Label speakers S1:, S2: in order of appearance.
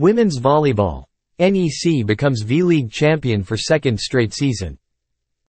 S1: Women's volleyball. NEC becomes V-League champion for second straight season.